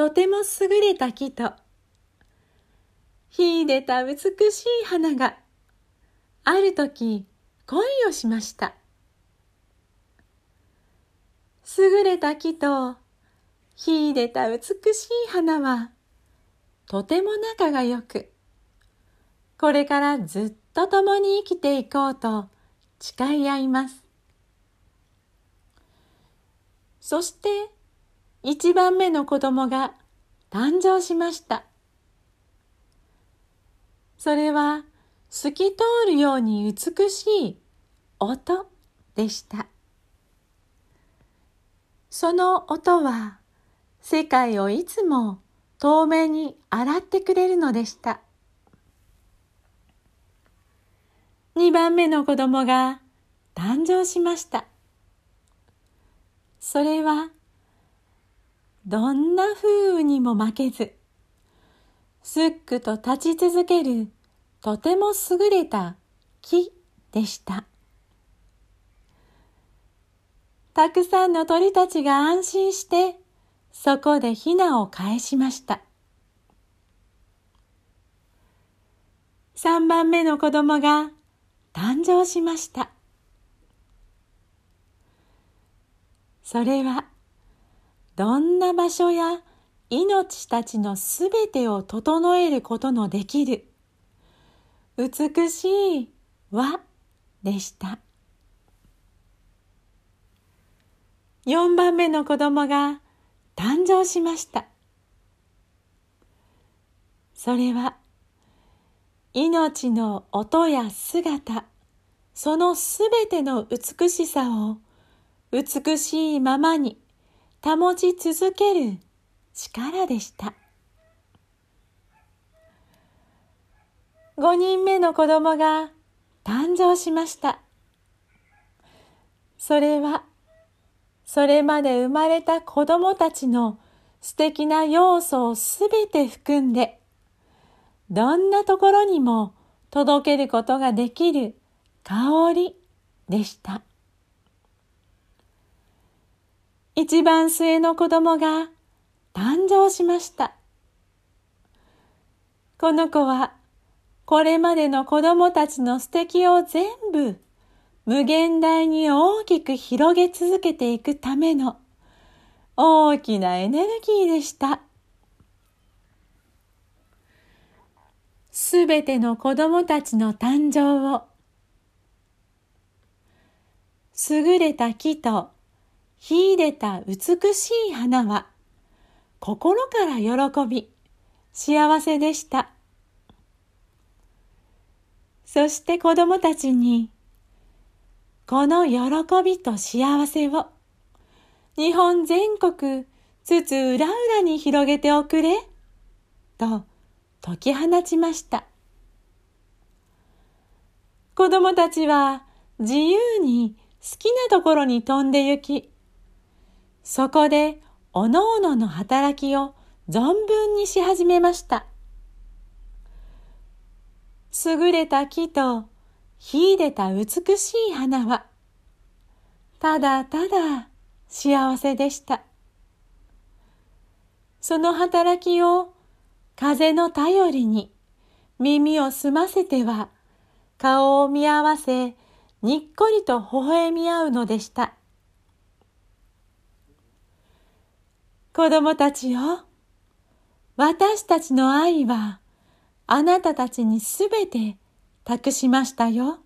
とても優れた木と秀でた美しい花がある時恋をしました。優れた木と秀でた美しい花はとても仲が良くこれからずっと共に生きていこうと誓い合います。そして一番目の子供が誕生しました。それは透き通るように美しい音でした。その音は世界をいつも透明に洗ってくれるのでした。二番目の子供が誕生しました。それはどんな風雨にも負けずすっくと立ち続けるとても優れた木でした。たくさんの鳥たちが安心してそこでヒナを返しました。三番目の子供が誕生しました。それはどんな場所や命たちのすべてを整えることのできる美しい輪でした。4番目の子供が誕生しました。それは命の音や姿、そのすべての美しさを美しいままに保ち続ける力でした。5人目の子供が誕生しました。それは、それまで生まれた子供たちの素敵な要素をすべて含んで、どんなところにも届けることができる香りでした。一番末の子供が誕生しました。この子はこれまでの子供たちの素敵を全部無限大に大きく広げ続けていくための大きなエネルギーでした。すべての子供たちの誕生を優れた木と秀でた美しい花は心から喜び幸せでした。そして子供たちに、この喜びと幸せを日本全国つつ裏裏に広げておくれ、と解き放ちました。子供たちは自由に好きなところに飛んで行き、そこでおのおのの働きを存分にし始めました。優れた木と秀でた美しい花は、ただただ幸せでした。その働きを風の頼りに耳を澄ませては顔を見合わせにっこりと微笑み合うのでした。子供たちよ、私たちの愛はあなたたちにすべて託しましたよ。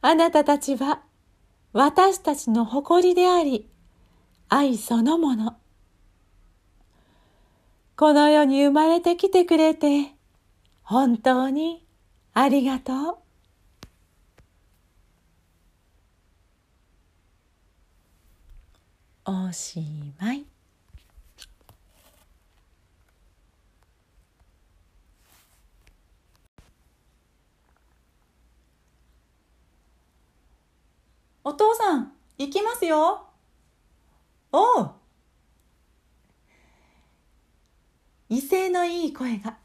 あなたたちは私たちの誇りであり、愛そのもの。この世に生まれてきてくれて、本当にありがとう。おしまい。お父さん、行きますよ。おう。威勢のいい声が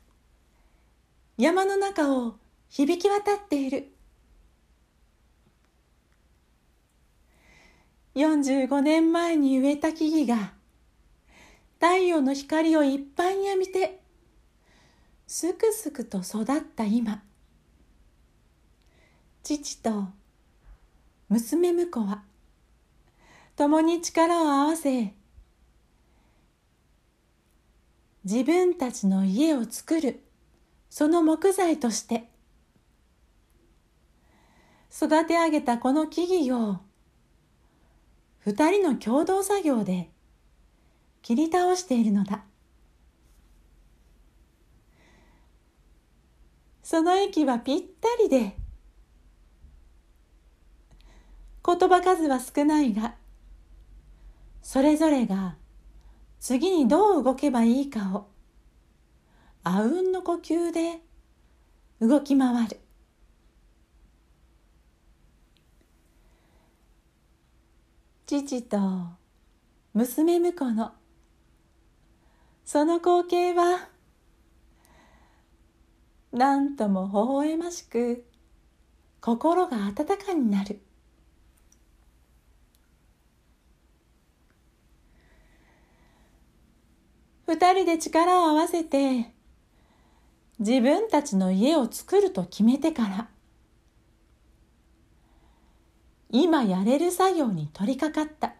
山の中を響き渡っている。45年前に植えた木々が太陽の光をいっぱいに浴びてすくすくと育った今。父と娘婿は共に力を合わせ自分たちの家を作るその木材として育て上げたこの木々を二人の共同作業で切り倒しているのだ。その息はぴったりで言葉数は少ないがそれぞれが次にどう動けばいいかをあうんの呼吸で動き回る。父と娘婿の。その光景はなんとも微笑ましく心が温かになる。二人で力を合わせて自分たちの家を作ると決めてから今やれる作業に取り掛かった。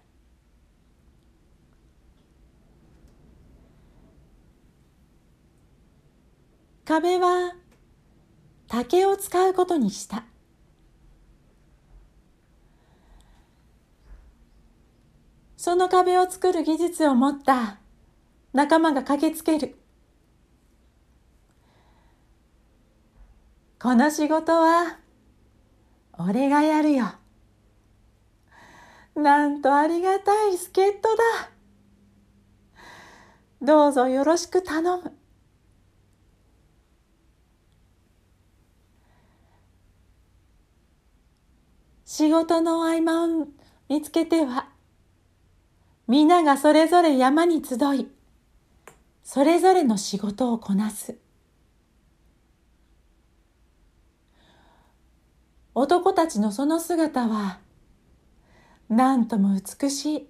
壁は竹を使うことにした。その壁を作る技術を持った。仲間が駆けつける。この仕事は俺がやるよ。なんとありがたい助っ人だ。どうぞよろしく頼む。仕事の合間を見つけては皆がそれぞれ山に集いそれぞれの仕事をこなす。男たちのその姿はなんとも美しい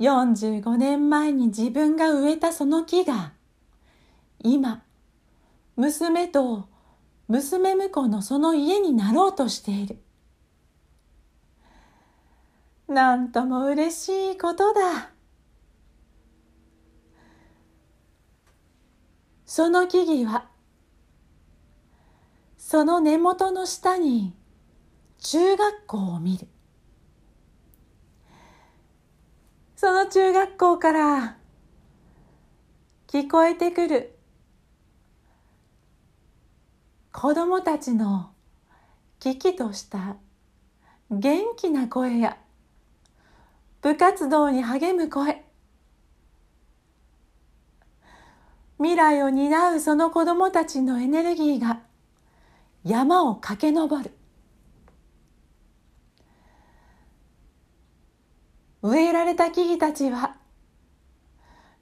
45年前に自分が植えたその木が今娘と娘婿のその家になろうとしている。なんとも嬉しいことだ。その木々は、その根元の下に中学校を見る。その中学校から聞こえてくる子供たちの危機とした元気な声や部活動に励む声未来を担うその子供たちのエネルギーが山を駆け上る。植えられた木々たちは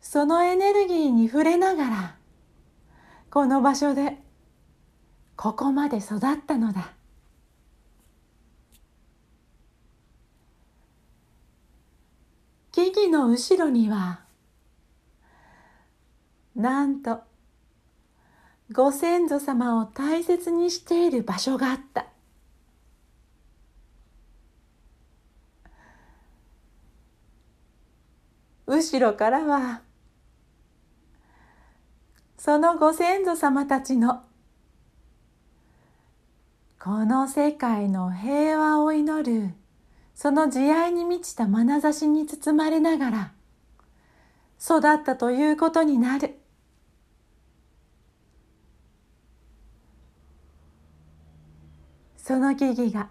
そのエネルギーに触れながらこの場所でここまで育ったのだ。木々の後ろにはなんとご先祖様を大切にしている場所があった。後ろからはそのご先祖様たちのこの世界の平和を祈るその慈愛に満ちた眼差しに包まれながら育ったということになる。その木々が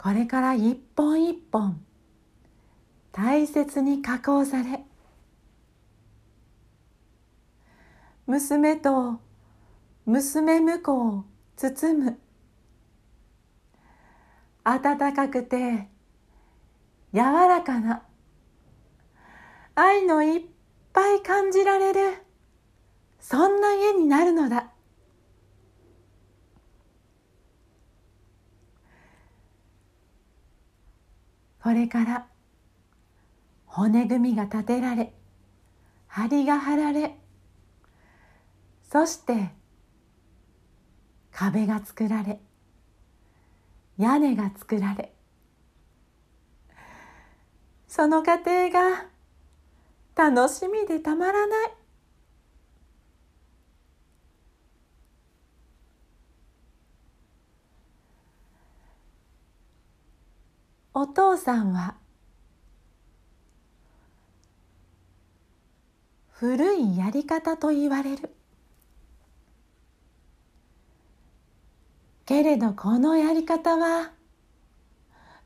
これから一本一本大切に加工され娘と娘婿を包む温かくて柔らかな愛のいっぱい感じられるそんな家になるのだ。これから骨組みが立てられ梁が張られそして壁が作られ屋根が作られその過程が楽しみでたまらない。お父さんは古いやり方と言われるけれどこのやり方は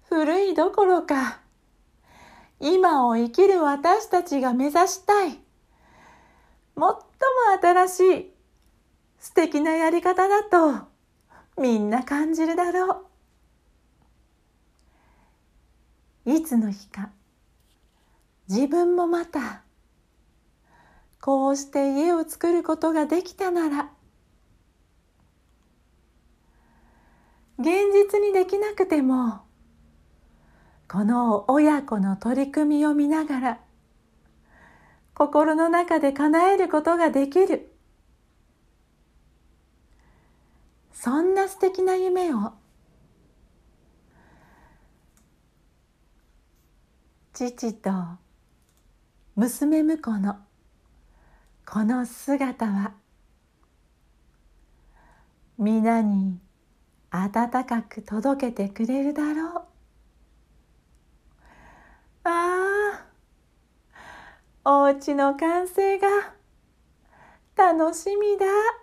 古いどころか今を生きる私たちが目指したい最も新しい素敵なやり方だとみんな感じるだろう。いつの日か。自分もまたこうして家を作ることができたなら現実にできなくてもこの親子の取り組みを見ながら心の中で叶えることができる。そんな素敵な夢を父と娘婿のこの姿は皆に温かく届けてくれるだろうああお家の完成が楽しみだ。